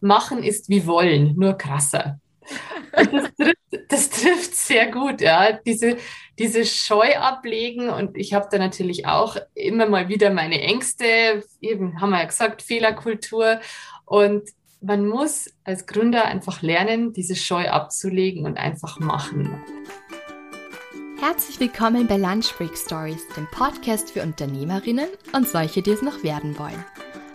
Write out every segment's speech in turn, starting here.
machen ist wie wollen, nur krasser. Das trifft, das trifft, sehr gut, ja. Diese, diese Scheu ablegen und ich habe da natürlich auch immer mal wieder meine Ängste, eben haben wir ja gesagt, Fehlerkultur und man muss als Gründer einfach lernen, diese Scheu abzulegen und einfach machen. Herzlich willkommen bei Lunch Break Stories, dem Podcast für Unternehmerinnen und solche, die es noch werden wollen.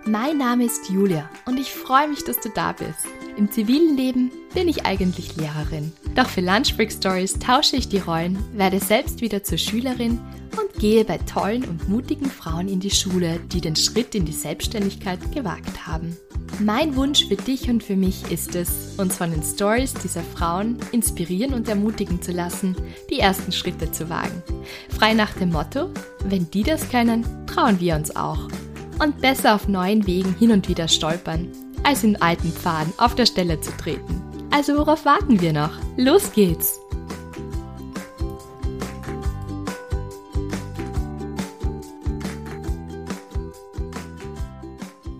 Mein Name ist Julia und ich freue mich, dass du da bist. Im zivilen Leben bin ich eigentlich Lehrerin. Doch für Lunch Break Stories tausche ich die Rollen, werde selbst wieder zur Schülerin und gehe bei tollen und mutigen Frauen in die Schule, die den Schritt in die Selbstständigkeit gewagt haben. Mein Wunsch für dich und für mich ist es, uns von den Stories dieser Frauen inspirieren und ermutigen zu lassen, die ersten Schritte zu wagen. Frei nach dem Motto, wenn die das können, trauen wir uns auch und besser auf neuen Wegen hin und wieder stolpern, als in alten Pfaden auf der Stelle zu treten. Also worauf warten wir noch? Los geht's!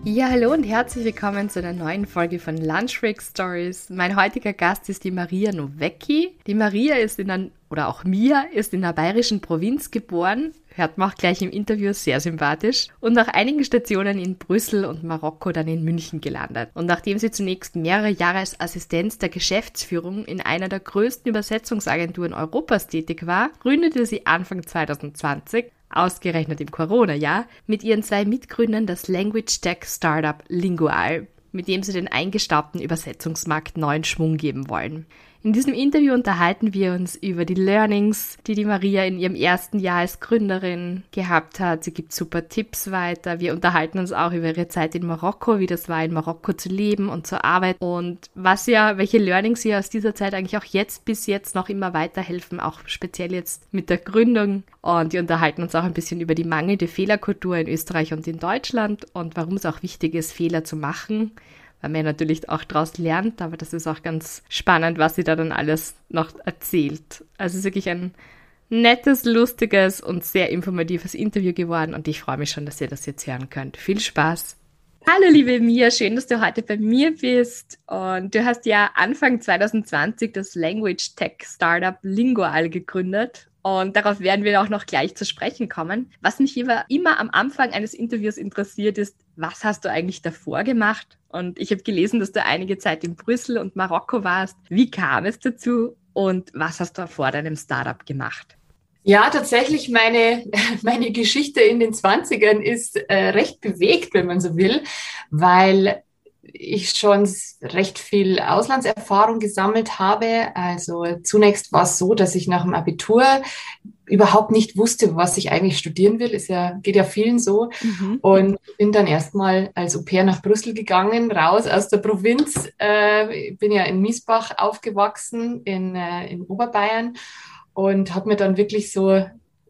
Ja, hallo und herzlich willkommen zu einer neuen Folge von Lunch Break Stories. Mein heutiger Gast ist die Maria Nowecki. Die Maria ist in einer, oder auch Mia, ist in der bayerischen Provinz geboren, hört man auch gleich im Interview sehr sympathisch und nach einigen Stationen in Brüssel und Marokko dann in München gelandet. Und nachdem sie zunächst mehrere Jahre als Assistenz der Geschäftsführung in einer der größten Übersetzungsagenturen Europas tätig war, gründete sie Anfang 2020 ausgerechnet im Corona-Jahr, mit ihren zwei Mitgründern das Language Tech Startup Lingual, mit dem sie den eingestaubten Übersetzungsmarkt neuen Schwung geben wollen. In diesem Interview unterhalten wir uns über die Learnings, die die Maria in ihrem ersten Jahr als Gründerin gehabt hat. Sie gibt super Tipps weiter. Wir unterhalten uns auch über ihre Zeit in Marokko, wie das war, in Marokko zu leben und zu arbeiten und was ja, welche Learnings ihr aus dieser Zeit eigentlich auch jetzt bis jetzt noch immer weiterhelfen, auch speziell jetzt mit der Gründung. Und wir unterhalten uns auch ein bisschen über die mangelnde Fehlerkultur in Österreich und in Deutschland und warum es auch wichtig ist, Fehler zu machen man natürlich auch daraus lernt, aber das ist auch ganz spannend, was sie da dann alles noch erzählt. Also es ist wirklich ein nettes, lustiges und sehr informatives Interview geworden und ich freue mich schon, dass ihr das jetzt hören könnt. Viel Spaß! Hallo liebe Mia, schön, dass du heute bei mir bist. Und du hast ja Anfang 2020 das Language Tech Startup Lingual gegründet. Und darauf werden wir auch noch gleich zu sprechen kommen. Was mich immer, immer am Anfang eines Interviews interessiert, ist, was hast du eigentlich davor gemacht? Und ich habe gelesen, dass du einige Zeit in Brüssel und Marokko warst. Wie kam es dazu und was hast du vor deinem Startup gemacht? Ja, tatsächlich, meine, meine Geschichte in den 20ern ist äh, recht bewegt, wenn man so will, weil ich schon recht viel Auslandserfahrung gesammelt habe. Also zunächst war es so, dass ich nach dem Abitur überhaupt nicht wusste, was ich eigentlich studieren will. Ist ja, geht ja vielen so. Mhm. Und bin dann erstmal als Au pair nach Brüssel gegangen, raus aus der Provinz. Äh, bin ja in Miesbach aufgewachsen, in, äh, in Oberbayern und habe mir dann wirklich so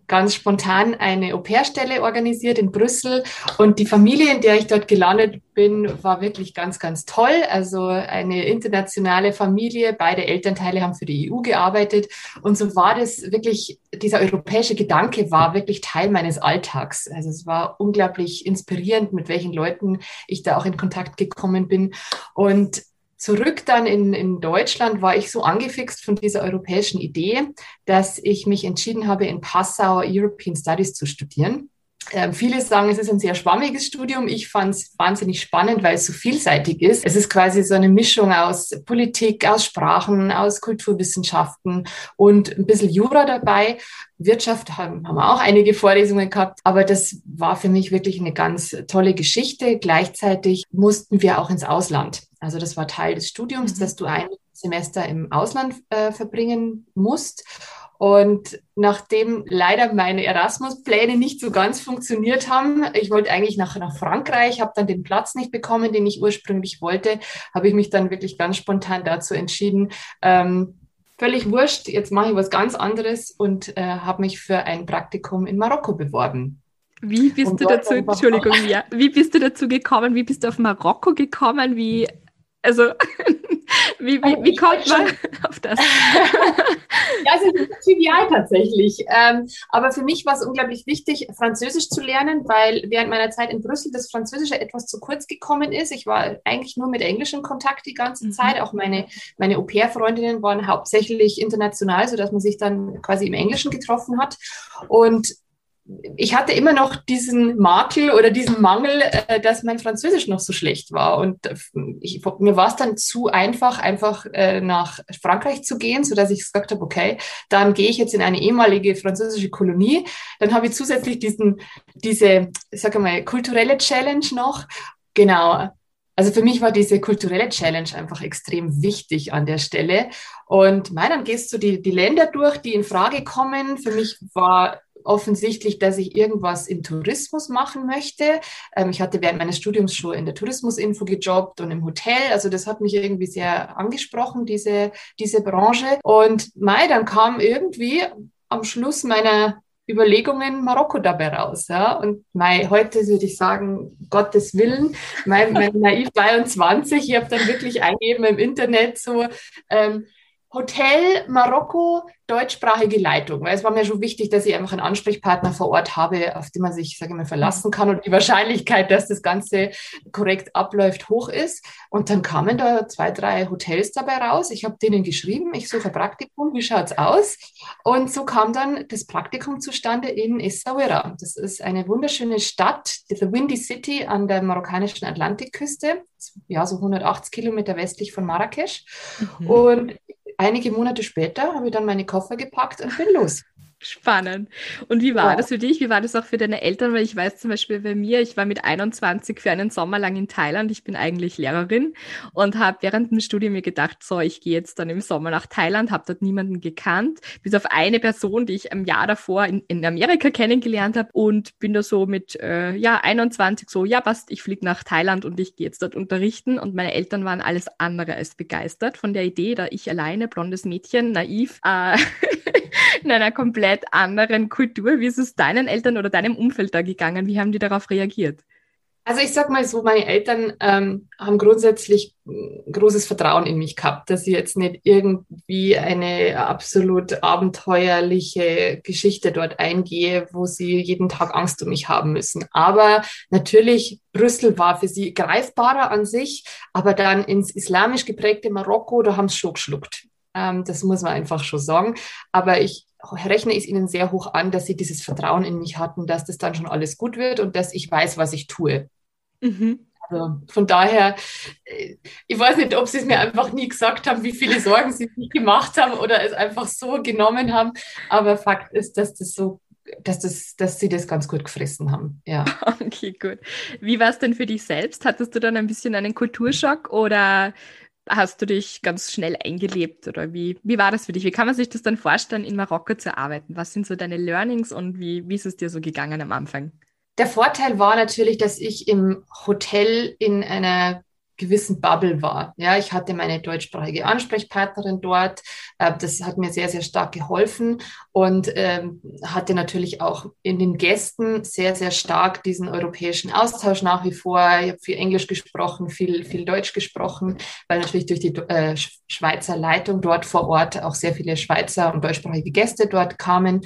ganz spontan eine Au-pair-Stelle organisiert in Brüssel. Und die Familie, in der ich dort gelandet bin, war wirklich ganz, ganz toll. Also eine internationale Familie. Beide Elternteile haben für die EU gearbeitet. Und so war das wirklich, dieser europäische Gedanke war wirklich Teil meines Alltags. Also es war unglaublich inspirierend, mit welchen Leuten ich da auch in Kontakt gekommen bin. Und zurück dann in, in Deutschland war ich so angefixt von dieser europäischen Idee, dass ich mich entschieden habe, in Passau European Studies zu studieren. Ähm, viele sagen, es ist ein sehr schwammiges Studium. Ich fand es wahnsinnig spannend, weil es so vielseitig ist. Es ist quasi so eine Mischung aus Politik, aus Sprachen, aus Kulturwissenschaften und ein bisschen Jura dabei. Wirtschaft haben, haben wir auch einige Vorlesungen gehabt, aber das war für mich wirklich eine ganz tolle Geschichte. Gleichzeitig mussten wir auch ins Ausland. Also das war Teil des Studiums, mhm. dass du ein Semester im Ausland äh, verbringen musst. Und nachdem leider meine Erasmus-Pläne nicht so ganz funktioniert haben, ich wollte eigentlich nach, nach Frankreich, habe dann den Platz nicht bekommen, den ich ursprünglich wollte, habe ich mich dann wirklich ganz spontan dazu entschieden, ähm, völlig wurscht, jetzt mache ich was ganz anderes und äh, habe mich für ein Praktikum in Marokko beworben. Wie bist und du dazu, Entschuldigung, ja, wie bist du dazu gekommen? Wie bist du auf Marokko gekommen? Wie, also Wie, wie, wie kommt man auf das? ja, es ist trivial tatsächlich. Ähm, aber für mich war es unglaublich wichtig, Französisch zu lernen, weil während meiner Zeit in Brüssel das Französische etwas zu kurz gekommen ist. Ich war eigentlich nur mit Englisch in Kontakt die ganze mhm. Zeit. Auch meine, meine Au-pair-Freundinnen waren hauptsächlich international, sodass man sich dann quasi im Englischen getroffen hat. Und ich hatte immer noch diesen Makel oder diesen Mangel, äh, dass mein Französisch noch so schlecht war. Und äh, ich, mir war es dann zu einfach, einfach äh, nach Frankreich zu gehen, so dass ich gesagt habe, okay, dann gehe ich jetzt in eine ehemalige französische Kolonie. Dann habe ich zusätzlich diesen, diese, sage mal, kulturelle Challenge noch. Genau. Also für mich war diese kulturelle Challenge einfach extrem wichtig an der Stelle. Und mein, dann gehst du die, die Länder durch, die in Frage kommen. Für mich war offensichtlich, dass ich irgendwas im Tourismus machen möchte. Ähm, ich hatte während meines Studiums schon in der Tourismusinfo gejobbt und im Hotel. Also das hat mich irgendwie sehr angesprochen, diese, diese Branche. Und Mai, dann kam irgendwie am Schluss meiner Überlegungen Marokko dabei raus. Ja? Und Mai, heute würde ich sagen, Gottes Willen, mein, mein Naiv 22, ich habe dann wirklich eingegeben im Internet so, ähm, Hotel Marokko, deutschsprachige Leitung, weil es war mir schon wichtig, dass ich einfach einen Ansprechpartner vor Ort habe, auf den man sich, sage ich mal, verlassen kann und die Wahrscheinlichkeit, dass das Ganze korrekt abläuft, hoch ist. Und dann kamen da zwei, drei Hotels dabei raus. Ich habe denen geschrieben, ich suche ein Praktikum, wie schaut's aus? Und so kam dann das Praktikum zustande in Essaouira. Das ist eine wunderschöne Stadt, The Windy City an der marokkanischen Atlantikküste, ja, so 180 Kilometer westlich von Marrakesch. Mhm. Und einige Monate später habe ich dann meine Koffer gepackt und bin los. Spannend. Und wie war ja. das für dich? Wie war das auch für deine Eltern? Weil ich weiß zum Beispiel bei mir, ich war mit 21 für einen Sommer lang in Thailand. Ich bin eigentlich Lehrerin und habe während dem Studium mir gedacht, so, ich gehe jetzt dann im Sommer nach Thailand, habe dort niemanden gekannt, bis auf eine Person, die ich im Jahr davor in, in Amerika kennengelernt habe und bin da so mit, äh, ja, 21 so, ja, passt, ich fliege nach Thailand und ich gehe jetzt dort unterrichten. Und meine Eltern waren alles andere als begeistert von der Idee, da ich alleine, blondes Mädchen, naiv, äh, in einer komplett anderen Kultur. Wie ist es deinen Eltern oder deinem Umfeld da gegangen? Wie haben die darauf reagiert? Also ich sag mal so, meine Eltern ähm, haben grundsätzlich großes Vertrauen in mich gehabt, dass ich jetzt nicht irgendwie eine absolut abenteuerliche Geschichte dort eingehe, wo sie jeden Tag Angst um mich haben müssen. Aber natürlich, Brüssel war für sie greifbarer an sich, aber dann ins islamisch geprägte Marokko, da haben sie schon geschluckt. Ähm, das muss man einfach schon sagen. Aber ich rechne es ihnen sehr hoch an, dass sie dieses Vertrauen in mich hatten, dass das dann schon alles gut wird und dass ich weiß, was ich tue. Mhm. Also von daher, äh, ich weiß nicht, ob sie es mir einfach nie gesagt haben, wie viele Sorgen sie sich gemacht haben oder es einfach so genommen haben. Aber Fakt ist, dass das so dass, das, dass sie das ganz gut gefressen haben. Ja. Okay, gut. Wie war es denn für dich selbst? Hattest du dann ein bisschen einen Kulturschock oder hast du dich ganz schnell eingelebt oder wie, wie war das für dich? Wie kann man sich das dann vorstellen, in Marokko zu arbeiten? Was sind so deine Learnings und wie, wie ist es dir so gegangen am Anfang? Der Vorteil war natürlich, dass ich im Hotel in einer gewissen Bubble war. Ja, ich hatte meine deutschsprachige Ansprechpartnerin dort. Äh, das hat mir sehr, sehr stark geholfen und ähm, hatte natürlich auch in den Gästen sehr, sehr stark diesen europäischen Austausch nach wie vor. Ich habe viel Englisch gesprochen, viel, viel Deutsch gesprochen, weil natürlich durch die äh, Schweizer Leitung dort vor Ort auch sehr viele Schweizer und deutschsprachige Gäste dort kamen.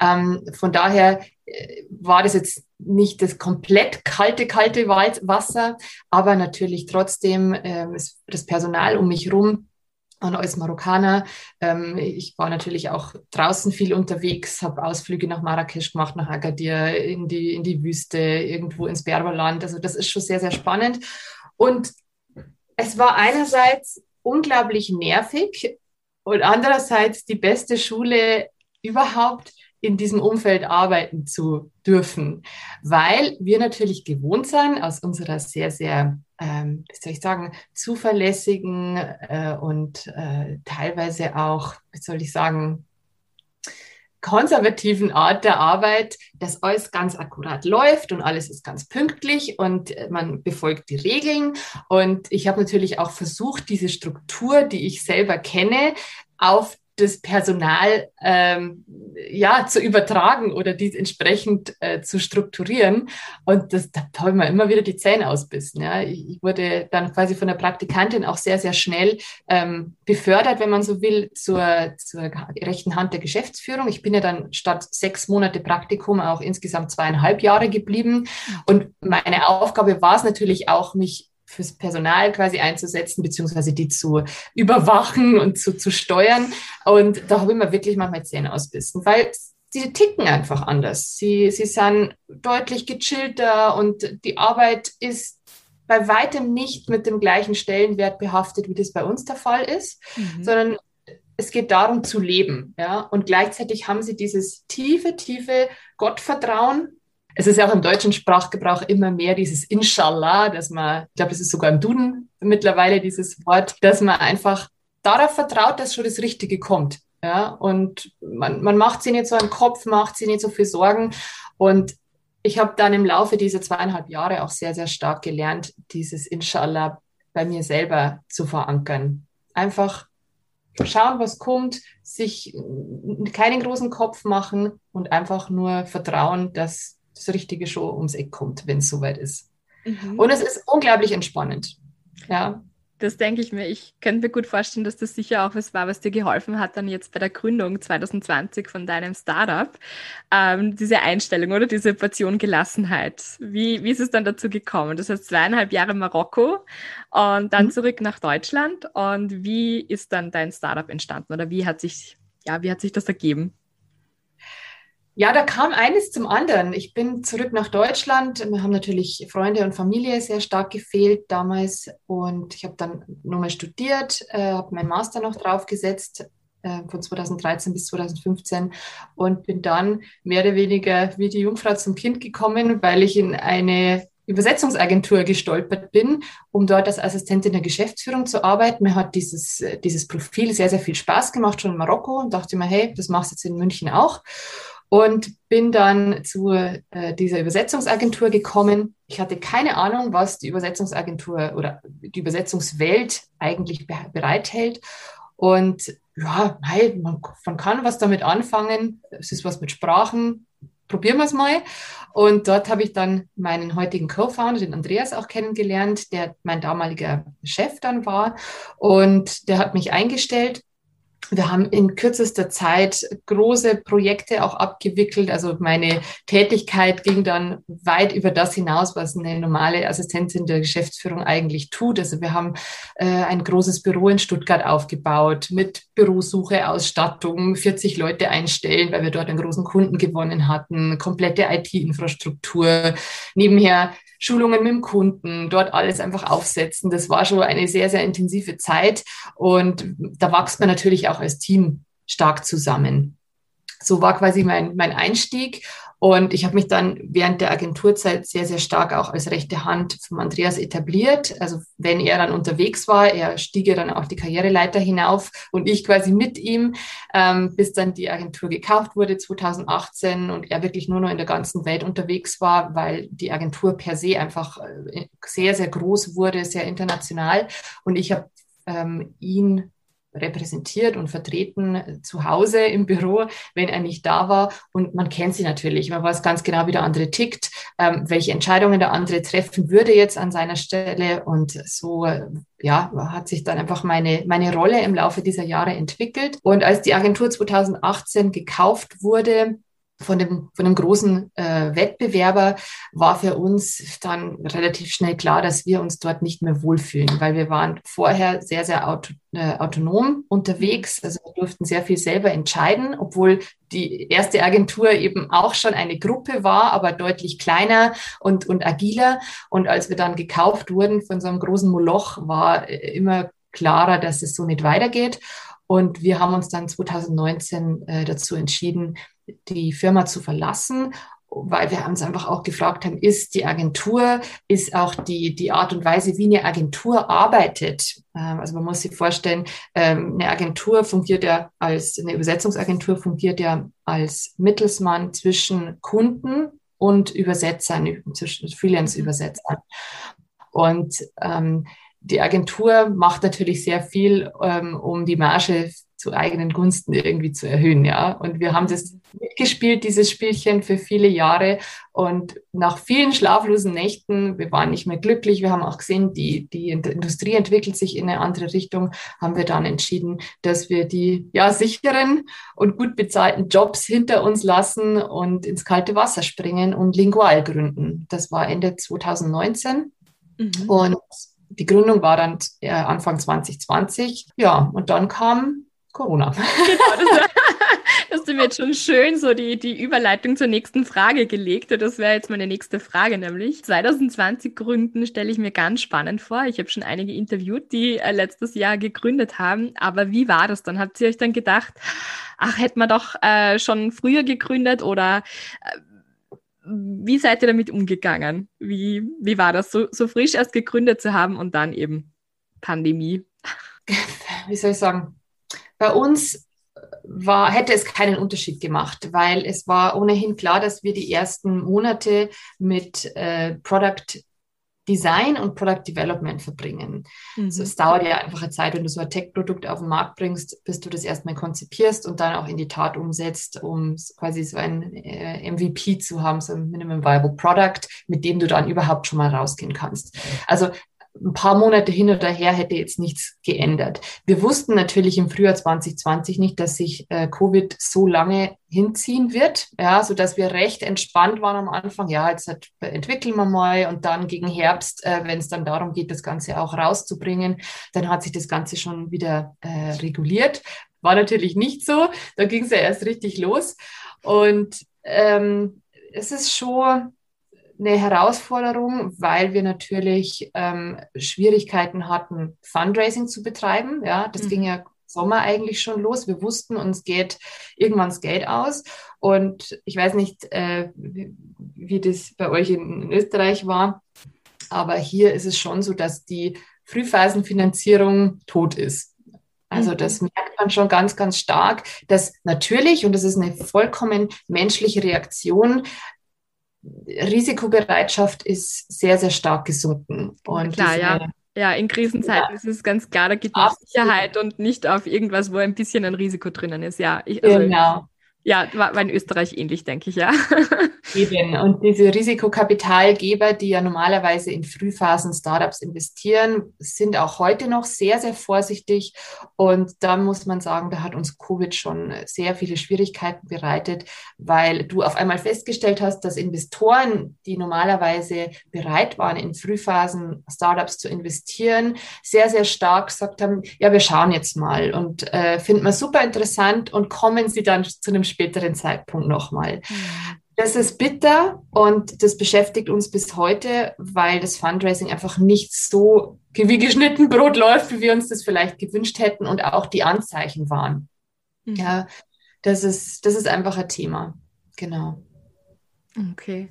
Ähm, von daher äh, war das jetzt nicht das komplett kalte, kalte Wasser, aber natürlich trotzdem äh, das Personal um mich herum und als Marokkaner. Ähm, ich war natürlich auch draußen viel unterwegs, habe Ausflüge nach Marrakesch gemacht, nach Agadir, in die, in die Wüste, irgendwo ins Berberland. Also das ist schon sehr, sehr spannend. Und es war einerseits unglaublich nervig und andererseits die beste Schule überhaupt, in diesem Umfeld arbeiten zu dürfen, weil wir natürlich gewohnt sind aus unserer sehr, sehr, ähm, wie soll ich sagen, zuverlässigen äh, und äh, teilweise auch, wie soll ich sagen, konservativen Art der Arbeit, dass alles ganz akkurat läuft und alles ist ganz pünktlich und äh, man befolgt die Regeln. Und ich habe natürlich auch versucht, diese Struktur, die ich selber kenne, auf das Personal ähm, ja zu übertragen oder dies entsprechend äh, zu strukturieren. Und das, da habe ich mir immer wieder die Zähne ausbissen. Ja. Ich, wurde dann quasi von der Praktikantin auch sehr, sehr schnell ähm, befördert, wenn man so will, zur, zur rechten Hand der Geschäftsführung. Ich bin ja dann statt sechs Monate Praktikum auch insgesamt zweieinhalb Jahre geblieben. Und meine Aufgabe war es natürlich auch, mich fürs Personal quasi einzusetzen, beziehungsweise die zu überwachen und zu, zu steuern. Und da habe ich mir wirklich manchmal Zähne ausbissen, weil sie ticken einfach anders. Sie, sie sind deutlich gechillter und die Arbeit ist bei weitem nicht mit dem gleichen Stellenwert behaftet, wie das bei uns der Fall ist, mhm. sondern es geht darum zu leben. Ja? Und gleichzeitig haben sie dieses tiefe, tiefe Gottvertrauen, es ist ja auch im deutschen Sprachgebrauch immer mehr dieses Inshallah, dass man, ich glaube, es ist sogar im Duden mittlerweile dieses Wort, dass man einfach darauf vertraut, dass schon das Richtige kommt. Ja, und man, man macht sich nicht so einen Kopf, macht sich nicht so viel Sorgen. Und ich habe dann im Laufe dieser zweieinhalb Jahre auch sehr, sehr stark gelernt, dieses Inshallah bei mir selber zu verankern. Einfach schauen, was kommt, sich keinen großen Kopf machen und einfach nur vertrauen, dass das richtige Show ums Eck kommt, wenn es soweit ist. Mhm. Und es ist unglaublich entspannend. Ja. Das denke ich mir. Ich könnte mir gut vorstellen, dass das sicher auch was war, was dir geholfen hat, dann jetzt bei der Gründung 2020 von deinem Startup. Ähm, diese Einstellung oder diese Portion Gelassenheit. Wie, wie ist es dann dazu gekommen? Das heißt zweieinhalb Jahre Marokko und dann mhm. zurück nach Deutschland. Und wie ist dann dein Startup entstanden oder wie hat sich, ja, wie hat sich das ergeben? Ja, da kam eines zum anderen. Ich bin zurück nach Deutschland. Wir haben natürlich Freunde und Familie sehr stark gefehlt damals. Und ich habe dann nochmal studiert, äh, habe meinen Master noch draufgesetzt äh, von 2013 bis 2015 und bin dann mehr oder weniger wie die Jungfrau zum Kind gekommen, weil ich in eine Übersetzungsagentur gestolpert bin, um dort als Assistentin der Geschäftsführung zu arbeiten. Mir hat dieses, dieses Profil sehr, sehr viel Spaß gemacht, schon in Marokko und dachte mir, hey, das machst du jetzt in München auch und bin dann zu äh, dieser Übersetzungsagentur gekommen. Ich hatte keine Ahnung, was die Übersetzungsagentur oder die Übersetzungswelt eigentlich be bereithält. Und ja, hey, man, man kann was damit anfangen. Es ist was mit Sprachen. Probieren wir es mal. Und dort habe ich dann meinen heutigen Co-Founder, den Andreas, auch kennengelernt, der mein damaliger Chef dann war. Und der hat mich eingestellt wir haben in kürzester Zeit große Projekte auch abgewickelt. Also meine Tätigkeit ging dann weit über das hinaus, was eine normale Assistentin der Geschäftsführung eigentlich tut. Also wir haben äh, ein großes Büro in Stuttgart aufgebaut mit Bürosuche, Ausstattung, 40 Leute einstellen, weil wir dort einen großen Kunden gewonnen hatten, komplette IT-Infrastruktur. Nebenher Schulungen mit dem Kunden, dort alles einfach aufsetzen. Das war schon eine sehr, sehr intensive Zeit und da wächst man natürlich auch als Team stark zusammen. So war quasi mein, mein Einstieg und ich habe mich dann während der Agenturzeit sehr, sehr stark auch als rechte Hand von Andreas etabliert. Also wenn er dann unterwegs war, er stieg ja dann auch die Karriereleiter hinauf und ich quasi mit ihm, ähm, bis dann die Agentur gekauft wurde 2018 und er wirklich nur noch in der ganzen Welt unterwegs war, weil die Agentur per se einfach äh, sehr, sehr groß wurde, sehr international. Und ich habe ähm, ihn repräsentiert und vertreten äh, zu Hause im Büro, wenn er nicht da war. Und man kennt sie natürlich. Man weiß ganz genau, wie der andere tickt, ähm, welche Entscheidungen der andere treffen würde jetzt an seiner Stelle. Und so, äh, ja, hat sich dann einfach meine, meine Rolle im Laufe dieser Jahre entwickelt. Und als die Agentur 2018 gekauft wurde, von dem, von dem großen äh, Wettbewerber war für uns dann relativ schnell klar, dass wir uns dort nicht mehr wohlfühlen, weil wir waren vorher sehr, sehr auto, äh, autonom unterwegs. Also wir durften sehr viel selber entscheiden, obwohl die erste Agentur eben auch schon eine Gruppe war, aber deutlich kleiner und, und agiler. Und als wir dann gekauft wurden von so einem großen Moloch, war äh, immer klarer, dass es so nicht weitergeht. Und wir haben uns dann 2019 äh, dazu entschieden, die Firma zu verlassen, weil wir uns einfach auch gefragt haben, ist die Agentur, ist auch die, die Art und Weise, wie eine Agentur arbeitet. Ähm, also man muss sich vorstellen, ähm, eine Agentur fungiert ja als, eine Übersetzungsagentur fungiert ja als Mittelsmann zwischen Kunden und Übersetzern, zwischen Freelance-Übersetzern. Und ähm, die Agentur macht natürlich sehr viel, ähm, um die Marge zu eigenen Gunsten irgendwie zu erhöhen, ja. Und wir haben das mitgespielt, dieses Spielchen für viele Jahre. Und nach vielen schlaflosen Nächten, wir waren nicht mehr glücklich, wir haben auch gesehen, die, die Industrie entwickelt sich in eine andere Richtung, haben wir dann entschieden, dass wir die ja, sicheren und gut bezahlten Jobs hinter uns lassen und ins kalte Wasser springen und Lingual gründen. Das war Ende 2019. Mhm. Und die Gründung war dann äh, Anfang 2020. Ja, und dann kam Corona. Genau, das, hast du mir jetzt schon schön so die, die Überleitung zur nächsten Frage gelegt. Das wäre jetzt meine nächste Frage, nämlich 2020 gründen stelle ich mir ganz spannend vor. Ich habe schon einige interviewt, die äh, letztes Jahr gegründet haben. Aber wie war das dann? Habt ihr euch dann gedacht, ach, hätte man doch äh, schon früher gegründet oder äh, wie seid ihr damit umgegangen? Wie, wie war das, so, so frisch erst gegründet zu haben und dann eben Pandemie? Wie soll ich sagen? Bei uns war, hätte es keinen Unterschied gemacht, weil es war ohnehin klar, dass wir die ersten Monate mit äh, Product Design und Product Development verbringen. Mhm. Also es dauert ja einfach eine Zeit, wenn du so ein Tech-Produkt auf den Markt bringst, bis du das erstmal konzipierst und dann auch in die Tat umsetzt, um quasi so ein äh, MVP zu haben, so ein Minimum Viable Product, mit dem du dann überhaupt schon mal rausgehen kannst. Also ein paar Monate hin oder her hätte jetzt nichts geändert. Wir wussten natürlich im Frühjahr 2020 nicht, dass sich äh, Covid so lange hinziehen wird, ja, so dass wir recht entspannt waren am Anfang. Ja, jetzt hat, entwickeln wir mal und dann gegen Herbst, äh, wenn es dann darum geht, das Ganze auch rauszubringen, dann hat sich das Ganze schon wieder äh, reguliert. War natürlich nicht so. Da ging es ja erst richtig los und ähm, es ist schon eine Herausforderung, weil wir natürlich ähm, Schwierigkeiten hatten, Fundraising zu betreiben. Ja, das mhm. ging ja Sommer eigentlich schon los. Wir wussten, uns geht irgendwann das Geld aus. Und ich weiß nicht, äh, wie, wie, das bei euch in, in Österreich war, aber hier ist es schon so, dass die Frühphasenfinanzierung tot ist. Also mhm. das merkt man schon ganz, ganz stark, dass natürlich, und das ist eine vollkommen menschliche Reaktion, Risikobereitschaft ist sehr, sehr stark gesunken. Und Klar, ja. Ja, in Krisenzeiten ja. ist es ganz klar, da geht es auf Sicherheit und nicht auf irgendwas, wo ein bisschen ein Risiko drinnen ist. Ja, ich, also genau. Ja, war, war in Österreich ähnlich, denke ich, ja. Eben. Und diese Risikokapitalgeber, die ja normalerweise in Frühphasen Startups investieren, sind auch heute noch sehr, sehr vorsichtig. Und da muss man sagen, da hat uns Covid schon sehr viele Schwierigkeiten bereitet, weil du auf einmal festgestellt hast, dass Investoren, die normalerweise bereit waren, in Frühphasen Startups zu investieren, sehr, sehr stark gesagt haben, ja, wir schauen jetzt mal und äh, finden wir super interessant und kommen sie dann zu einem späteren Zeitpunkt nochmal. Mhm. Das ist bitter und das beschäftigt uns bis heute, weil das Fundraising einfach nicht so wie geschnitten Brot läuft, wie wir uns das vielleicht gewünscht hätten und auch die Anzeichen waren. Mhm. Ja, das ist, das ist einfach ein Thema. Genau. Okay.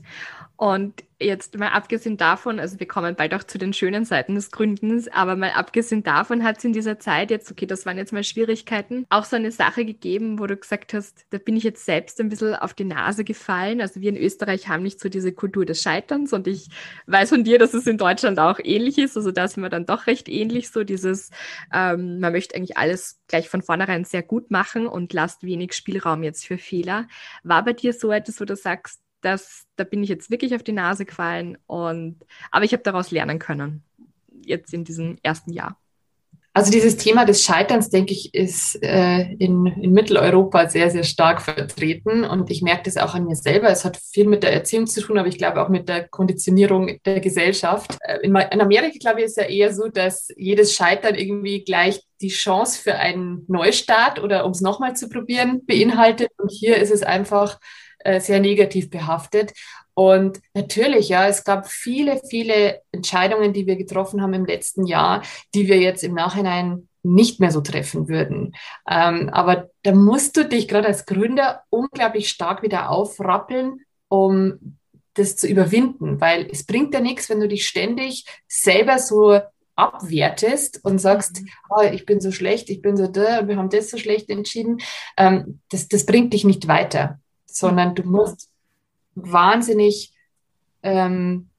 Und jetzt mal abgesehen davon, also wir kommen bald auch zu den schönen Seiten des Gründens, aber mal abgesehen davon hat es in dieser Zeit jetzt, okay, das waren jetzt mal Schwierigkeiten, auch so eine Sache gegeben, wo du gesagt hast, da bin ich jetzt selbst ein bisschen auf die Nase gefallen. Also wir in Österreich haben nicht so diese Kultur des Scheiterns und ich weiß von dir, dass es in Deutschland auch ähnlich ist. Also da sind wir dann doch recht ähnlich, so dieses, ähm, man möchte eigentlich alles gleich von vornherein sehr gut machen und lasst wenig Spielraum jetzt für Fehler. War bei dir so etwas, wo du sagst, das, da bin ich jetzt wirklich auf die Nase gefallen. Und, aber ich habe daraus lernen können, jetzt in diesem ersten Jahr. Also dieses Thema des Scheiterns, denke ich, ist äh, in, in Mitteleuropa sehr, sehr stark vertreten. Und ich merke das auch an mir selber. Es hat viel mit der Erziehung zu tun, aber ich glaube auch mit der Konditionierung der Gesellschaft. Äh, in, in Amerika, glaube ich, ist ja eher so, dass jedes Scheitern irgendwie gleich die Chance für einen Neustart oder um es nochmal zu probieren beinhaltet. Und hier ist es einfach äh, sehr negativ behaftet. Und natürlich, ja, es gab viele, viele Entscheidungen, die wir getroffen haben im letzten Jahr, die wir jetzt im Nachhinein nicht mehr so treffen würden. Ähm, aber da musst du dich gerade als Gründer unglaublich stark wieder aufrappeln, um das zu überwinden, weil es bringt ja nichts, wenn du dich ständig selber so abwertest und sagst, oh, ich bin so schlecht, ich bin so da, wir haben das so schlecht entschieden. Ähm, das, das bringt dich nicht weiter sondern du musst wahnsinnig ähm,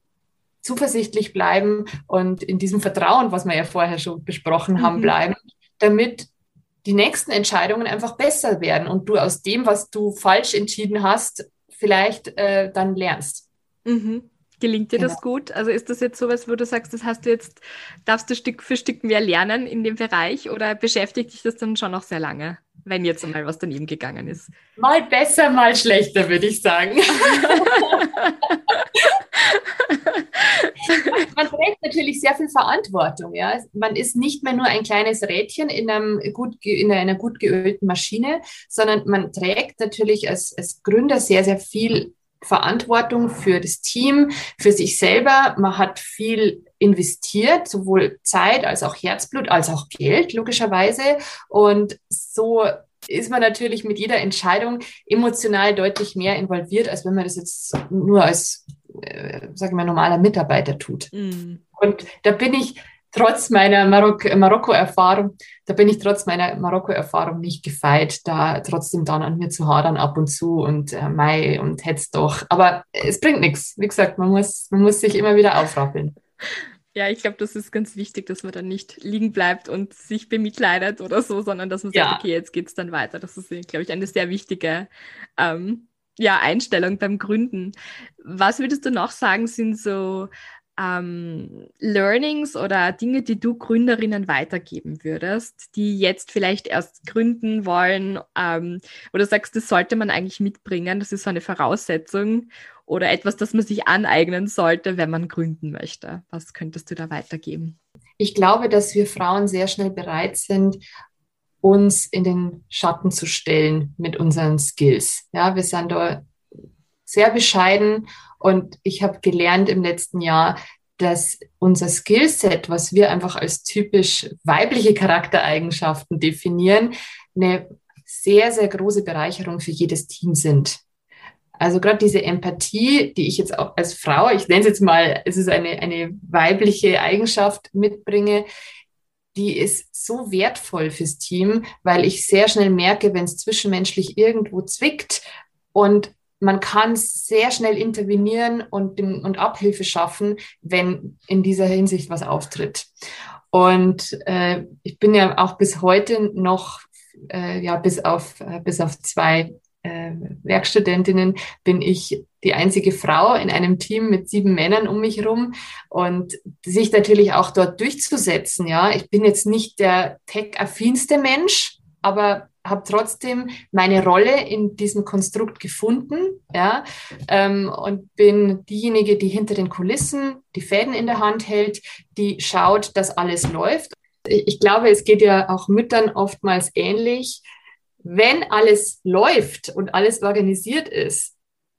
zuversichtlich bleiben und in diesem Vertrauen, was wir ja vorher schon besprochen haben, mhm. bleiben, damit die nächsten Entscheidungen einfach besser werden und du aus dem, was du falsch entschieden hast, vielleicht äh, dann lernst. Mhm. Gelingt dir genau. das gut? Also ist das jetzt sowas, wo du sagst, das hast du jetzt, darfst du Stück für Stück mehr lernen in dem Bereich oder beschäftigt dich das dann schon noch sehr lange, wenn jetzt einmal was daneben gegangen ist? Mal besser, mal schlechter, würde ich sagen. man trägt natürlich sehr viel Verantwortung. Ja? Man ist nicht mehr nur ein kleines Rädchen in, einem gut, in einer gut geölten Maschine, sondern man trägt natürlich als, als Gründer sehr, sehr viel Verantwortung für das Team, für sich selber. Man hat viel investiert, sowohl Zeit als auch Herzblut, als auch Geld, logischerweise. Und so ist man natürlich mit jeder Entscheidung emotional deutlich mehr involviert, als wenn man das jetzt nur als äh, sage ich mal, normaler Mitarbeiter tut. Mhm. Und da bin ich trotz meiner Marok Marokko-Erfahrung, da bin ich trotz meiner Marokko-Erfahrung nicht gefeit, da trotzdem dann an mir zu hadern ab und zu und äh, Mai und hätt's doch. Aber es bringt nichts. Wie gesagt, man muss, man muss sich immer wieder aufrappeln. Ja, ich glaube, das ist ganz wichtig, dass man dann nicht liegen bleibt und sich bemitleidet oder so, sondern dass man sagt, okay, jetzt geht's dann weiter. Das ist, glaube ich, eine sehr wichtige ähm, ja, Einstellung beim Gründen. Was würdest du noch sagen, sind so ähm, Learnings oder Dinge, die du Gründerinnen weitergeben würdest, die jetzt vielleicht erst gründen wollen ähm, oder sagst, das sollte man eigentlich mitbringen, das ist so eine Voraussetzung oder etwas, das man sich aneignen sollte, wenn man gründen möchte? Was könntest du da weitergeben? Ich glaube, dass wir Frauen sehr schnell bereit sind, uns in den Schatten zu stellen mit unseren Skills. Ja, wir sind da sehr bescheiden und ich habe gelernt im letzten Jahr, dass unser Skillset, was wir einfach als typisch weibliche Charaktereigenschaften definieren, eine sehr, sehr große Bereicherung für jedes Team sind. Also gerade diese Empathie, die ich jetzt auch als Frau, ich nenne es jetzt mal, es ist eine, eine weibliche Eigenschaft mitbringe, die ist so wertvoll fürs Team, weil ich sehr schnell merke, wenn es zwischenmenschlich irgendwo zwickt und man kann sehr schnell intervenieren und, und Abhilfe schaffen, wenn in dieser Hinsicht was auftritt. Und äh, ich bin ja auch bis heute noch, äh, ja, bis auf, äh, bis auf zwei äh, Werkstudentinnen bin ich die einzige Frau in einem Team mit sieben Männern um mich herum und sich natürlich auch dort durchzusetzen. Ja, ich bin jetzt nicht der tech-affinste Mensch, aber habe trotzdem meine Rolle in diesem Konstrukt gefunden, ja, ähm, und bin diejenige, die hinter den Kulissen die Fäden in der Hand hält, die schaut, dass alles läuft. Ich glaube, es geht ja auch Müttern oftmals ähnlich wenn alles läuft und alles organisiert ist,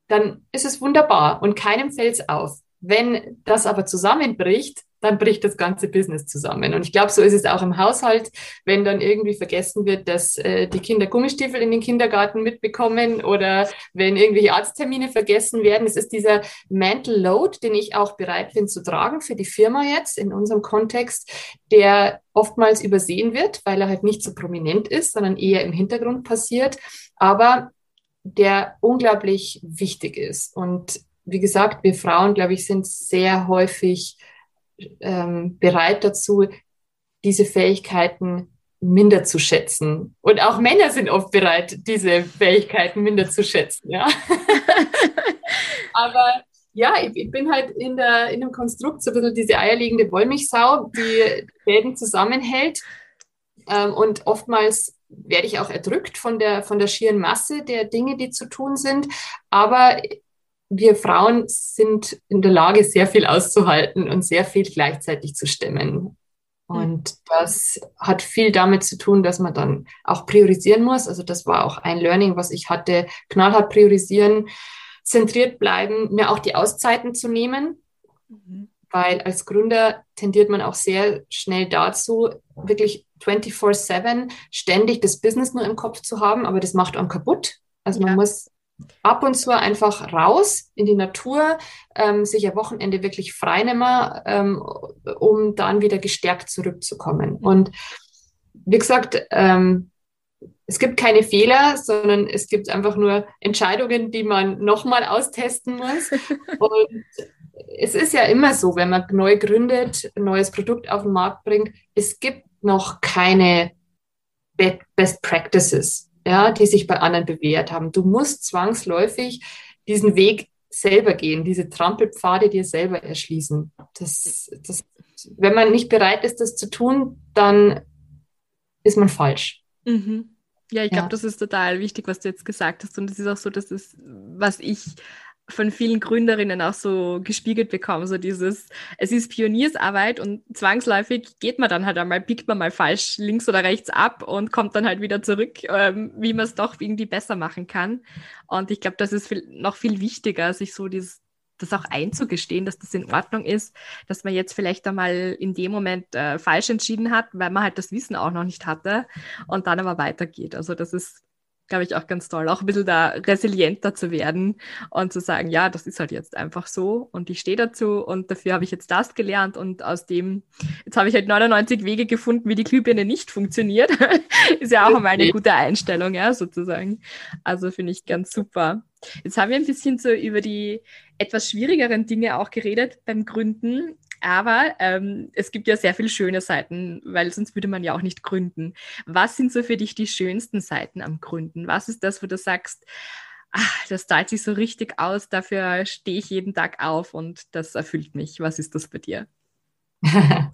dann ist es wunderbar und keinem fällt es auf. Wenn das aber zusammenbricht, dann bricht das ganze Business zusammen. Und ich glaube, so ist es auch im Haushalt, wenn dann irgendwie vergessen wird, dass äh, die Kinder Gummistiefel in den Kindergarten mitbekommen oder wenn irgendwelche Arzttermine vergessen werden. Es ist dieser Mental Load, den ich auch bereit bin zu tragen für die Firma jetzt in unserem Kontext, der oftmals übersehen wird, weil er halt nicht so prominent ist, sondern eher im Hintergrund passiert, aber der unglaublich wichtig ist. Und wie gesagt, wir Frauen, glaube ich, sind sehr häufig ähm, bereit dazu, diese Fähigkeiten minder zu schätzen. Und auch Männer sind oft bereit, diese Fähigkeiten minder zu schätzen. Ja. Aber ja, ich, ich, bin halt in, der, in dem Konstrukt so ein bisschen diese eierlegende Wollmilchsau, die Fäden zusammenhält. Ähm, und oftmals werde ich auch erdrückt von der, von der schieren Masse der Dinge, die zu tun sind. Aber wir Frauen sind in der Lage, sehr viel auszuhalten und sehr viel gleichzeitig zu stemmen. Und das hat viel damit zu tun, dass man dann auch priorisieren muss. Also das war auch ein Learning, was ich hatte. Knallhart priorisieren, zentriert bleiben, mir auch die Auszeiten zu nehmen. Mhm. Weil als Gründer tendiert man auch sehr schnell dazu, wirklich 24-7 ständig das Business nur im Kopf zu haben, aber das macht einen kaputt. Also man muss ab und zu einfach raus in die Natur, ähm, sich am Wochenende wirklich freinehmen, ähm, um dann wieder gestärkt zurückzukommen. Und wie gesagt, ähm, es gibt keine Fehler, sondern es gibt einfach nur Entscheidungen, die man nochmal austesten muss. Und es ist ja immer so, wenn man neu gründet, ein neues Produkt auf den Markt bringt, es gibt noch keine Best Practices, ja, die sich bei anderen bewährt haben. Du musst zwangsläufig diesen Weg selber gehen, diese Trampelpfade dir selber erschließen. Das, das, wenn man nicht bereit ist, das zu tun, dann ist man falsch. Mhm. Ja, ich glaube, ja. das ist total wichtig, was du jetzt gesagt hast. Und das ist auch so, das ist, was ich von vielen Gründerinnen auch so gespiegelt bekommen, so dieses, es ist Pioniersarbeit und zwangsläufig geht man dann halt einmal, biegt man mal falsch links oder rechts ab und kommt dann halt wieder zurück, ähm, wie man es doch irgendwie besser machen kann. Und ich glaube, das ist viel, noch viel wichtiger, sich so dieses, das auch einzugestehen, dass das in Ordnung ist, dass man jetzt vielleicht einmal in dem Moment äh, falsch entschieden hat, weil man halt das Wissen auch noch nicht hatte und dann aber weitergeht. Also das ist glaube ich, auch ganz toll, auch ein bisschen da resilienter zu werden und zu sagen, ja, das ist halt jetzt einfach so und ich stehe dazu und dafür habe ich jetzt das gelernt und aus dem, jetzt habe ich halt 99 Wege gefunden, wie die Glühbirne nicht funktioniert. ist ja auch einmal eine gute Einstellung, ja, sozusagen. Also finde ich ganz super. Jetzt haben wir ein bisschen so über die etwas schwierigeren Dinge auch geredet beim Gründen. Aber ähm, es gibt ja sehr viele schöne Seiten, weil sonst würde man ja auch nicht gründen. Was sind so für dich die schönsten Seiten am Gründen? Was ist das, wo du sagst, ach, das zahlt sich so richtig aus, dafür stehe ich jeden Tag auf und das erfüllt mich. Was ist das bei dir?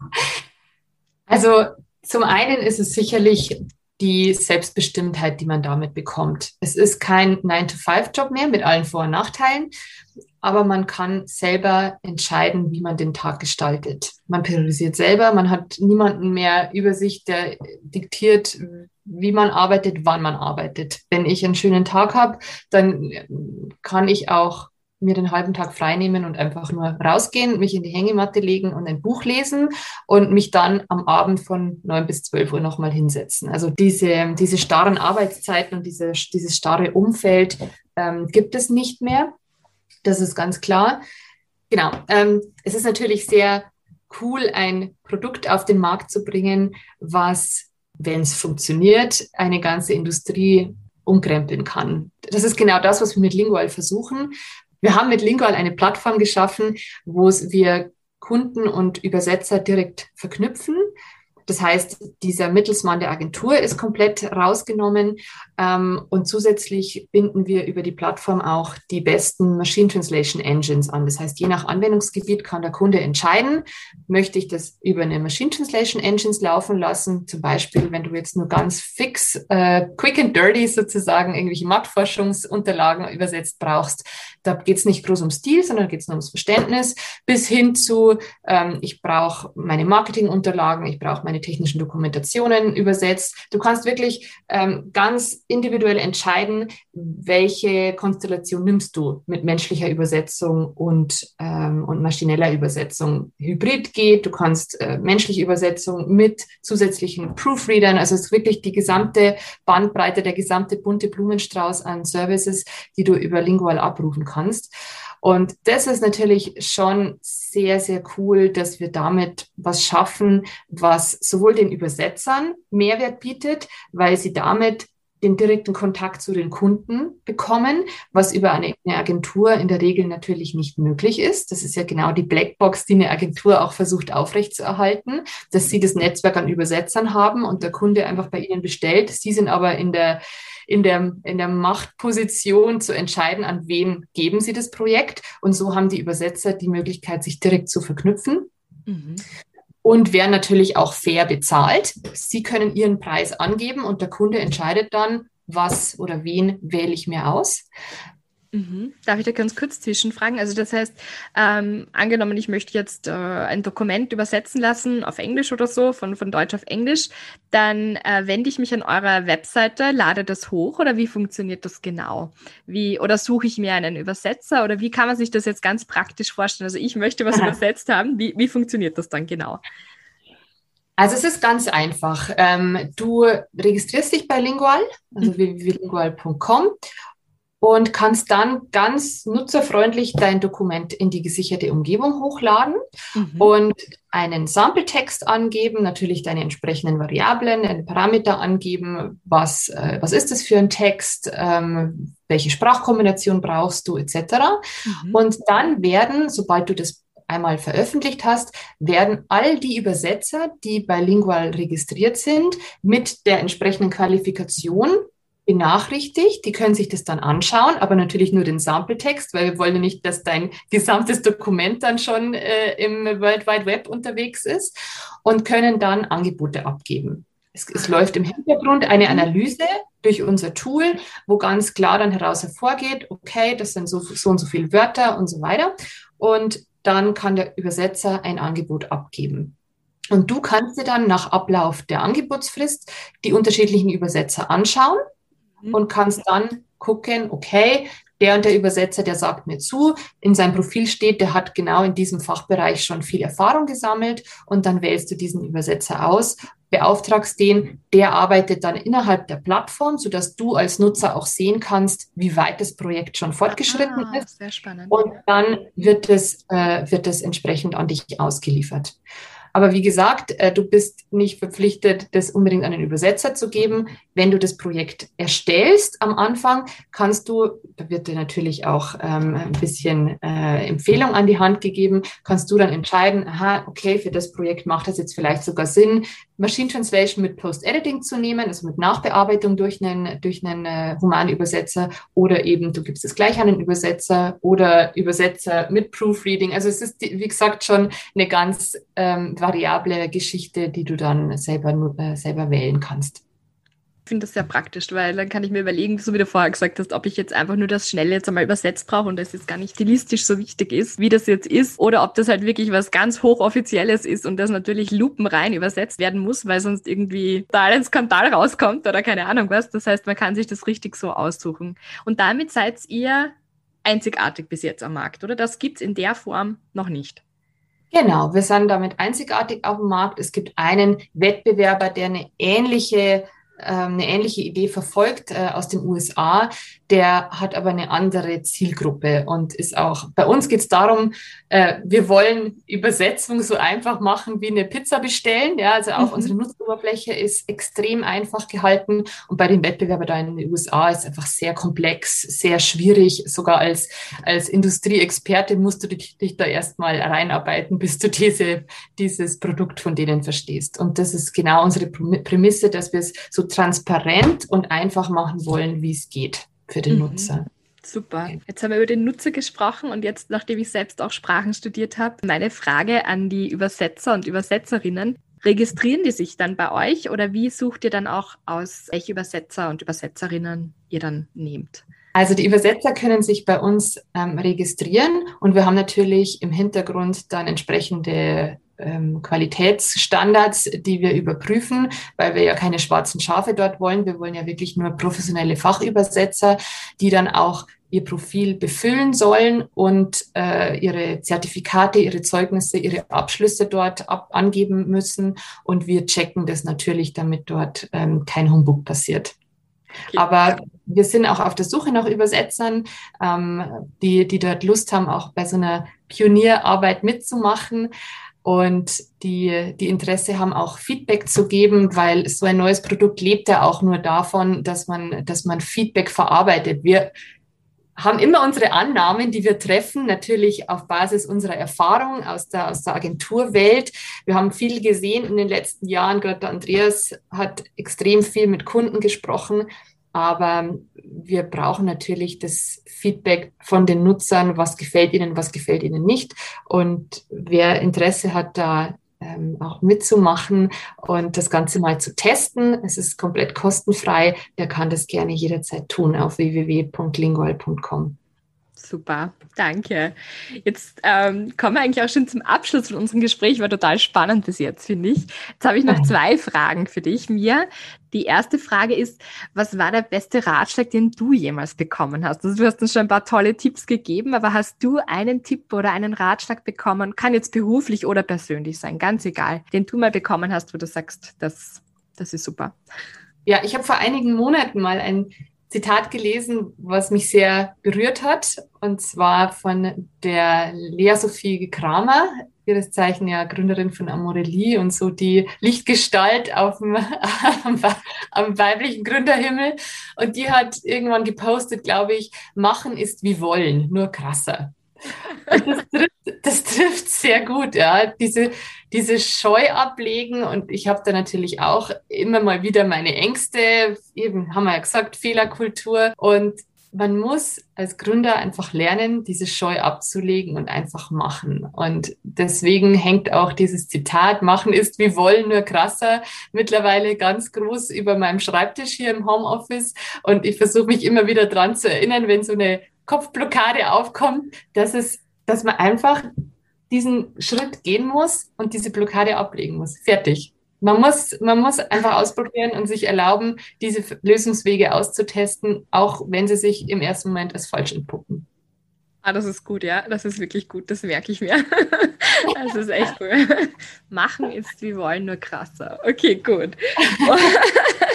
also zum einen ist es sicherlich die Selbstbestimmtheit, die man damit bekommt. Es ist kein 9-to-5-Job mehr mit allen Vor- und Nachteilen, aber man kann selber entscheiden, wie man den Tag gestaltet. Man priorisiert selber, man hat niemanden mehr über sich, der diktiert, wie man arbeitet, wann man arbeitet. Wenn ich einen schönen Tag habe, dann kann ich auch mir den halben Tag freinehmen und einfach nur rausgehen, mich in die Hängematte legen und ein Buch lesen und mich dann am Abend von neun bis zwölf Uhr nochmal hinsetzen. Also diese, diese starren Arbeitszeiten und diese, dieses starre Umfeld ähm, gibt es nicht mehr. Das ist ganz klar. Genau. Ähm, es ist natürlich sehr cool, ein Produkt auf den Markt zu bringen, was, wenn es funktioniert, eine ganze Industrie umkrempeln kann. Das ist genau das, was wir mit Lingual versuchen. Wir haben mit Lingual eine Plattform geschaffen, wo wir Kunden und Übersetzer direkt verknüpfen. Das heißt, dieser Mittelsmann der Agentur ist komplett rausgenommen ähm, und zusätzlich binden wir über die Plattform auch die besten Machine Translation Engines an. Das heißt, je nach Anwendungsgebiet kann der Kunde entscheiden, möchte ich das über eine Machine Translation Engines laufen lassen. Zum Beispiel, wenn du jetzt nur ganz fix, äh, quick and dirty sozusagen irgendwelche Marktforschungsunterlagen übersetzt brauchst, da geht es nicht groß um Stil, sondern geht es nur ums Verständnis, bis hin zu, ähm, ich brauche meine Marketingunterlagen, ich brauche meine technischen Dokumentationen übersetzt. Du kannst wirklich ähm, ganz individuell entscheiden, welche Konstellation nimmst du mit menschlicher Übersetzung und, ähm, und maschineller Übersetzung. Hybrid geht, du kannst äh, menschliche Übersetzung mit zusätzlichen Proofreadern, also es ist wirklich die gesamte Bandbreite, der gesamte bunte Blumenstrauß an Services, die du über Lingual abrufen kannst. Und das ist natürlich schon sehr, sehr cool, dass wir damit was schaffen, was sowohl den Übersetzern Mehrwert bietet, weil sie damit den direkten Kontakt zu den Kunden bekommen, was über eine, Agentur in der Regel natürlich nicht möglich ist. Das ist ja genau die Blackbox, die eine Agentur auch versucht aufrechtzuerhalten, dass sie das Netzwerk an Übersetzern haben und der Kunde einfach bei ihnen bestellt. Sie sind aber in der in der, in der Machtposition zu entscheiden, an wen geben sie das Projekt. Und so haben die Übersetzer die Möglichkeit, sich direkt zu verknüpfen. Mhm. Und werden natürlich auch fair bezahlt. Sie können ihren Preis angeben und der Kunde entscheidet dann, was oder wen wähle ich mir aus. Mhm. Darf ich da ganz kurz zwischenfragen? Also das heißt, ähm, angenommen, ich möchte jetzt äh, ein Dokument übersetzen lassen auf Englisch oder so, von, von Deutsch auf Englisch, dann äh, wende ich mich an eurer Webseite, lade das hoch oder wie funktioniert das genau? Wie, oder suche ich mir einen Übersetzer oder wie kann man sich das jetzt ganz praktisch vorstellen? Also ich möchte was übersetzt haben, wie, wie funktioniert das dann genau? Also es ist ganz einfach. Ähm, du registrierst dich bei Lingual, also mhm. www.lingual.com und kannst dann ganz nutzerfreundlich dein Dokument in die gesicherte Umgebung hochladen mhm. und einen Sampletext angeben, natürlich deine entsprechenden Variablen, deine Parameter angeben, was, äh, was ist das für ein Text, ähm, welche Sprachkombination brauchst du etc. Mhm. Und dann werden, sobald du das einmal veröffentlicht hast, werden all die Übersetzer, die bilingual registriert sind, mit der entsprechenden Qualifikation benachrichtigt. Die können sich das dann anschauen, aber natürlich nur den Sample-Text, weil wir wollen ja nicht, dass dein gesamtes Dokument dann schon äh, im World Wide Web unterwegs ist und können dann Angebote abgeben. Es, es, läuft im Hintergrund eine Analyse durch unser Tool, wo ganz klar dann heraus hervorgeht, okay, das sind so, so und so viele Wörter und so weiter. Und dann kann der Übersetzer ein Angebot abgeben. Und du kannst dir dann nach Ablauf der Angebotsfrist die unterschiedlichen Übersetzer anschauen mhm. Und kannst dann gucken, okay, der und der Übersetzer, der sagt mir zu, in seinem Profil steht, der hat genau in diesem Fachbereich schon viel Erfahrung gesammelt und dann wählst du diesen Übersetzer aus, beauftragst den, der arbeitet dann innerhalb der Plattform, sodass du als Nutzer auch sehen kannst, wie weit das Projekt schon fortgeschritten ah, ist. Sehr spannend. Und dann wird es, äh, wird es entsprechend an dich ausgeliefert. Aber wie gesagt, äh, du bist nicht verpflichtet, das unbedingt an den Übersetzer zu geben. Wenn du das Projekt erstellst am Anfang, kannst du, da wird dir natürlich auch ähm, ein bisschen äh, Empfehlung an die Hand gegeben, kannst du dann entscheiden, aha, okay, für das Projekt macht das jetzt vielleicht sogar Sinn, Machine Translation mit Post-Editing zu nehmen, also mit Nachbearbeitung durch einen, durch einen äh, humanen oder eben du gibst es gleich an den Übersetzer oder Übersetzer mit Proofreading. Also es ist, wie gesagt, schon eine ganz ähm, variable Geschichte, die du dann selber, äh, selber wählen kannst finde das sehr praktisch, weil dann kann ich mir überlegen, so wie du vorher gesagt hast, ob ich jetzt einfach nur das Schnelle jetzt einmal übersetzt brauche und das jetzt gar nicht stilistisch so wichtig ist, wie das jetzt ist, oder ob das halt wirklich was ganz hochoffizielles ist und das natürlich lupenrein übersetzt werden muss, weil sonst irgendwie da ein Skandal rauskommt oder keine Ahnung was. Das heißt, man kann sich das richtig so aussuchen. Und damit seid ihr einzigartig bis jetzt am Markt, oder? Das gibt's in der Form noch nicht. Genau, wir sind damit einzigartig auf dem Markt. Es gibt einen Wettbewerber, der eine ähnliche ähm, eine ähnliche Idee verfolgt äh, aus den USA. Der hat aber eine andere Zielgruppe und ist auch, bei uns geht es darum, äh, wir wollen Übersetzung so einfach machen wie eine Pizza bestellen. Ja, also auch mhm. unsere Nutzeroberfläche ist extrem einfach gehalten und bei den Wettbewerbern da in den USA ist einfach sehr komplex, sehr schwierig. Sogar als, als Industrieexperte musst du dich, dich da erstmal reinarbeiten, bis du diese, dieses Produkt von denen verstehst. Und das ist genau unsere Prämisse, dass wir es so transparent und einfach machen wollen, wie es geht für den mhm. Nutzer. Super. Jetzt haben wir über den Nutzer gesprochen und jetzt, nachdem ich selbst auch Sprachen studiert habe, meine Frage an die Übersetzer und Übersetzerinnen. Registrieren die sich dann bei euch oder wie sucht ihr dann auch aus, welche Übersetzer und Übersetzerinnen ihr dann nehmt? Also die Übersetzer können sich bei uns ähm, registrieren und wir haben natürlich im Hintergrund dann entsprechende ähm, Qualitätsstandards, die wir überprüfen, weil wir ja keine schwarzen Schafe dort wollen. Wir wollen ja wirklich nur professionelle Fachübersetzer, die dann auch ihr Profil befüllen sollen und äh, ihre Zertifikate, ihre Zeugnisse, ihre Abschlüsse dort ab angeben müssen. Und wir checken das natürlich, damit dort ähm, kein Humbug passiert. Okay. Aber wir sind auch auf der Suche nach Übersetzern, ähm, die, die dort Lust haben, auch bei so einer Pionierarbeit mitzumachen und die, die Interesse haben, auch Feedback zu geben, weil so ein neues Produkt lebt ja auch nur davon, dass man, dass man Feedback verarbeitet. Wir haben immer unsere Annahmen, die wir treffen, natürlich auf Basis unserer Erfahrung aus der, aus der Agenturwelt. Wir haben viel gesehen in den letzten Jahren. Gerade Andreas hat extrem viel mit Kunden gesprochen. Aber wir brauchen natürlich das Feedback von den Nutzern, was gefällt ihnen, was gefällt ihnen nicht. Und wer Interesse hat, da ähm, auch mitzumachen und das Ganze mal zu testen, es ist komplett kostenfrei, der kann das gerne jederzeit tun auf www.lingual.com. Super, danke. Jetzt ähm, kommen wir eigentlich auch schon zum Abschluss von unserem Gespräch, war total spannend bis jetzt, finde ich. Jetzt habe ich noch zwei Fragen für dich, Mia. Die erste Frage ist, was war der beste Ratschlag, den du jemals bekommen hast? Also du hast uns schon ein paar tolle Tipps gegeben, aber hast du einen Tipp oder einen Ratschlag bekommen, kann jetzt beruflich oder persönlich sein, ganz egal, den du mal bekommen hast, wo du sagst, das, das ist super. Ja, ich habe vor einigen Monaten mal ein Zitat gelesen, was mich sehr berührt hat, und zwar von der Lea Sophie Kramer, ihres Zeichen ja Gründerin von Amorelie und so die Lichtgestalt auf dem, am, am weiblichen Gründerhimmel. Und die hat irgendwann gepostet, glaube ich, machen ist wie wollen, nur krasser. Das trifft, das trifft, sehr gut, ja. Diese, diese Scheu ablegen und ich habe da natürlich auch immer mal wieder meine Ängste, eben haben wir ja gesagt, Fehlerkultur und man muss als Gründer einfach lernen, diese Scheu abzulegen und einfach machen. Und deswegen hängt auch dieses Zitat, machen ist wie wollen, nur krasser, mittlerweile ganz groß über meinem Schreibtisch hier im Homeoffice. Und ich versuche mich immer wieder dran zu erinnern, wenn so eine Kopfblockade aufkommt, dass es, dass man einfach diesen Schritt gehen muss und diese Blockade ablegen muss. Fertig. Man muss, man muss einfach ausprobieren und sich erlauben, diese Lösungswege auszutesten, auch wenn sie sich im ersten Moment als falsch entpuppen. Ah, das ist gut, ja. Das ist wirklich gut. Das merke ich mir. Das ist echt cool. Machen ist wie wollen, nur krasser. Okay, gut.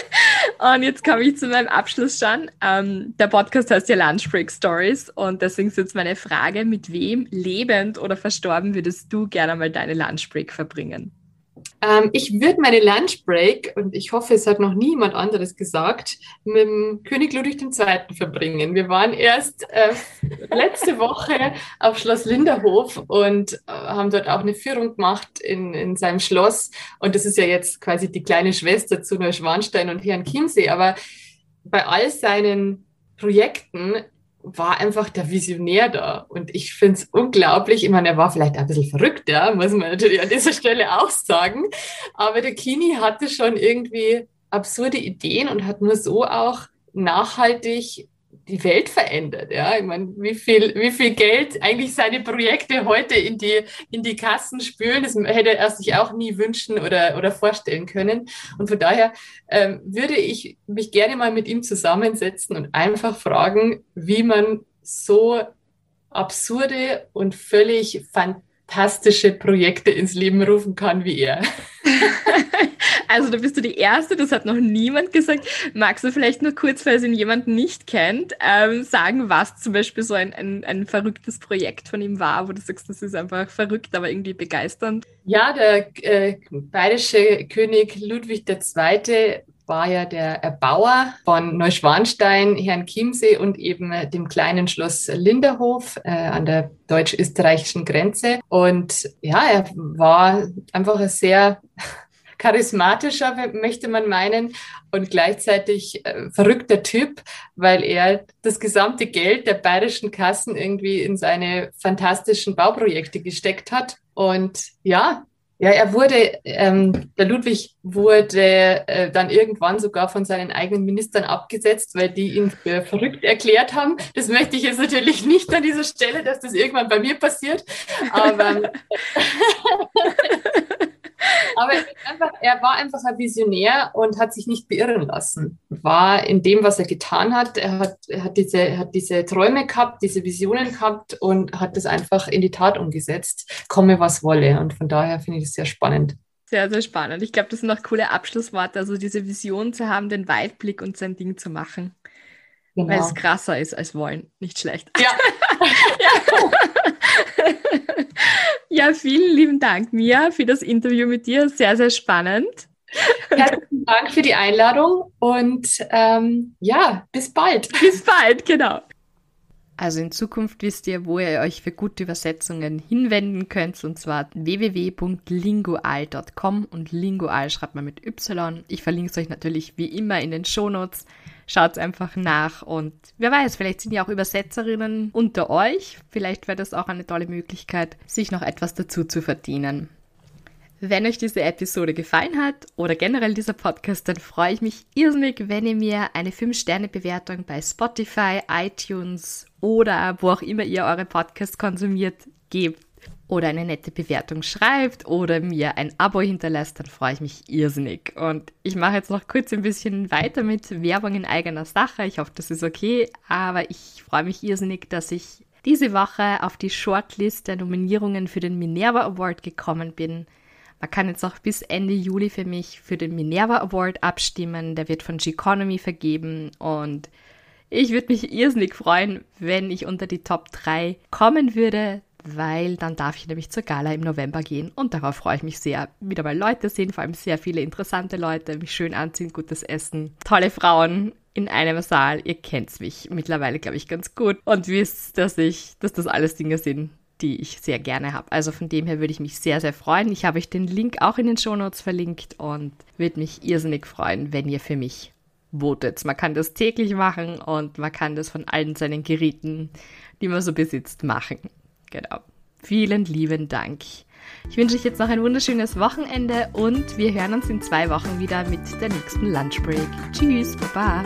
Und jetzt komme ich zu meinem Abschluss schon. Ähm, der Podcast heißt ja Lunch Break Stories und deswegen ist jetzt meine Frage, mit wem lebend oder verstorben würdest du gerne mal deine Lunch Break verbringen? Ähm, ich würde meine Lunchbreak, und ich hoffe, es hat noch niemand anderes gesagt, mit dem König Ludwig II. verbringen. Wir waren erst äh, letzte Woche auf Schloss Linderhof und äh, haben dort auch eine Führung gemacht in, in seinem Schloss. Und das ist ja jetzt quasi die kleine Schwester zu Neuschwanstein und Herrn Chiemsee. Aber bei all seinen Projekten war einfach der Visionär da. Und ich finde es unglaublich. Ich meine, er war vielleicht ein bisschen verrückt, ja, muss man natürlich an dieser Stelle auch sagen. Aber der Kini hatte schon irgendwie absurde Ideen und hat nur so auch nachhaltig die Welt verändert. Ja, ich meine, wie viel, wie viel Geld eigentlich seine Projekte heute in die, in die Kassen spülen, das hätte er sich auch nie wünschen oder, oder vorstellen können. Und von daher ähm, würde ich mich gerne mal mit ihm zusammensetzen und einfach fragen, wie man so absurde und völlig fantastische Projekte ins Leben rufen kann wie er. Also da bist du die Erste, das hat noch niemand gesagt. Magst du vielleicht nur kurz, falls ihn jemand nicht kennt, ähm, sagen, was zum Beispiel so ein, ein, ein verrücktes Projekt von ihm war, wo du sagst, das ist einfach verrückt, aber irgendwie begeisternd? Ja, der äh, bayerische König Ludwig II war ja der Erbauer von Neuschwanstein, Herrn Chiemsee und eben dem kleinen Schloss Linderhof äh, an der deutsch-österreichischen Grenze. Und ja, er war einfach ein sehr charismatischer, möchte man meinen, und gleichzeitig äh, verrückter Typ, weil er das gesamte Geld der bayerischen Kassen irgendwie in seine fantastischen Bauprojekte gesteckt hat. Und ja, ja, er wurde, ähm, der Ludwig wurde äh, dann irgendwann sogar von seinen eigenen Ministern abgesetzt, weil die ihn für verrückt erklärt haben. Das möchte ich jetzt natürlich nicht an dieser Stelle, dass das irgendwann bei mir passiert. Aber Aber einfach, er war einfach ein Visionär und hat sich nicht beirren lassen. War in dem, was er getan hat. Er hat, er hat, diese, er hat diese Träume gehabt, diese Visionen gehabt und hat das einfach in die Tat umgesetzt. Komme, was wolle. Und von daher finde ich das sehr spannend. Sehr, sehr spannend. Ich glaube, das sind auch coole Abschlussworte. Also diese Vision zu haben, den Weitblick und sein Ding zu machen. Genau. Weil es krasser ist als wollen. Nicht schlecht. Ja. ja. ja, vielen lieben Dank, Mia, für das Interview mit dir. Sehr, sehr spannend. Herzlichen Dank für die Einladung und ähm, ja, bis bald. Bis bald, genau. Also in Zukunft wisst ihr, wo ihr euch für gute Übersetzungen hinwenden könnt, und zwar www.lingual.com und Lingual schreibt man mit Y. Ich verlinke es euch natürlich wie immer in den Shownotes. Schaut einfach nach und wer weiß, vielleicht sind ja auch Übersetzerinnen unter euch. Vielleicht wäre das auch eine tolle Möglichkeit, sich noch etwas dazu zu verdienen. Wenn euch diese Episode gefallen hat oder generell dieser Podcast, dann freue ich mich irrsinnig, wenn ihr mir eine 5-Sterne-Bewertung bei Spotify, iTunes oder wo auch immer ihr eure Podcasts konsumiert gebt oder eine nette Bewertung schreibt oder mir ein Abo hinterlässt, dann freue ich mich irrsinnig. Und ich mache jetzt noch kurz ein bisschen weiter mit Werbung in eigener Sache. Ich hoffe, das ist okay, aber ich freue mich irrsinnig, dass ich diese Woche auf die Shortlist der Nominierungen für den Minerva Award gekommen bin. Man kann jetzt auch bis Ende Juli für mich für den Minerva Award abstimmen. Der wird von G-Economy vergeben und ich würde mich irrsinnig freuen, wenn ich unter die Top 3 kommen würde weil dann darf ich nämlich zur Gala im November gehen und darauf freue ich mich sehr. Wieder mal Leute sehen, vor allem sehr viele interessante Leute, mich schön anziehen, gutes Essen, tolle Frauen. in einem Saal. Ihr kennt mich mittlerweile, glaube ich, ganz gut und wisst, dass ich, dass das alles Dinge sind, die ich sehr gerne habe. Also von dem her würde ich mich sehr, sehr freuen. Ich habe euch den Link auch in den Shownotes verlinkt und würde mich irrsinnig freuen, wenn ihr für mich votet. Man kann das täglich machen und man kann das von allen seinen Geräten, die man so besitzt, machen. Genau. Vielen lieben Dank. Ich wünsche euch jetzt noch ein wunderschönes Wochenende und wir hören uns in zwei Wochen wieder mit der nächsten Lunchbreak. Tschüss, Baba.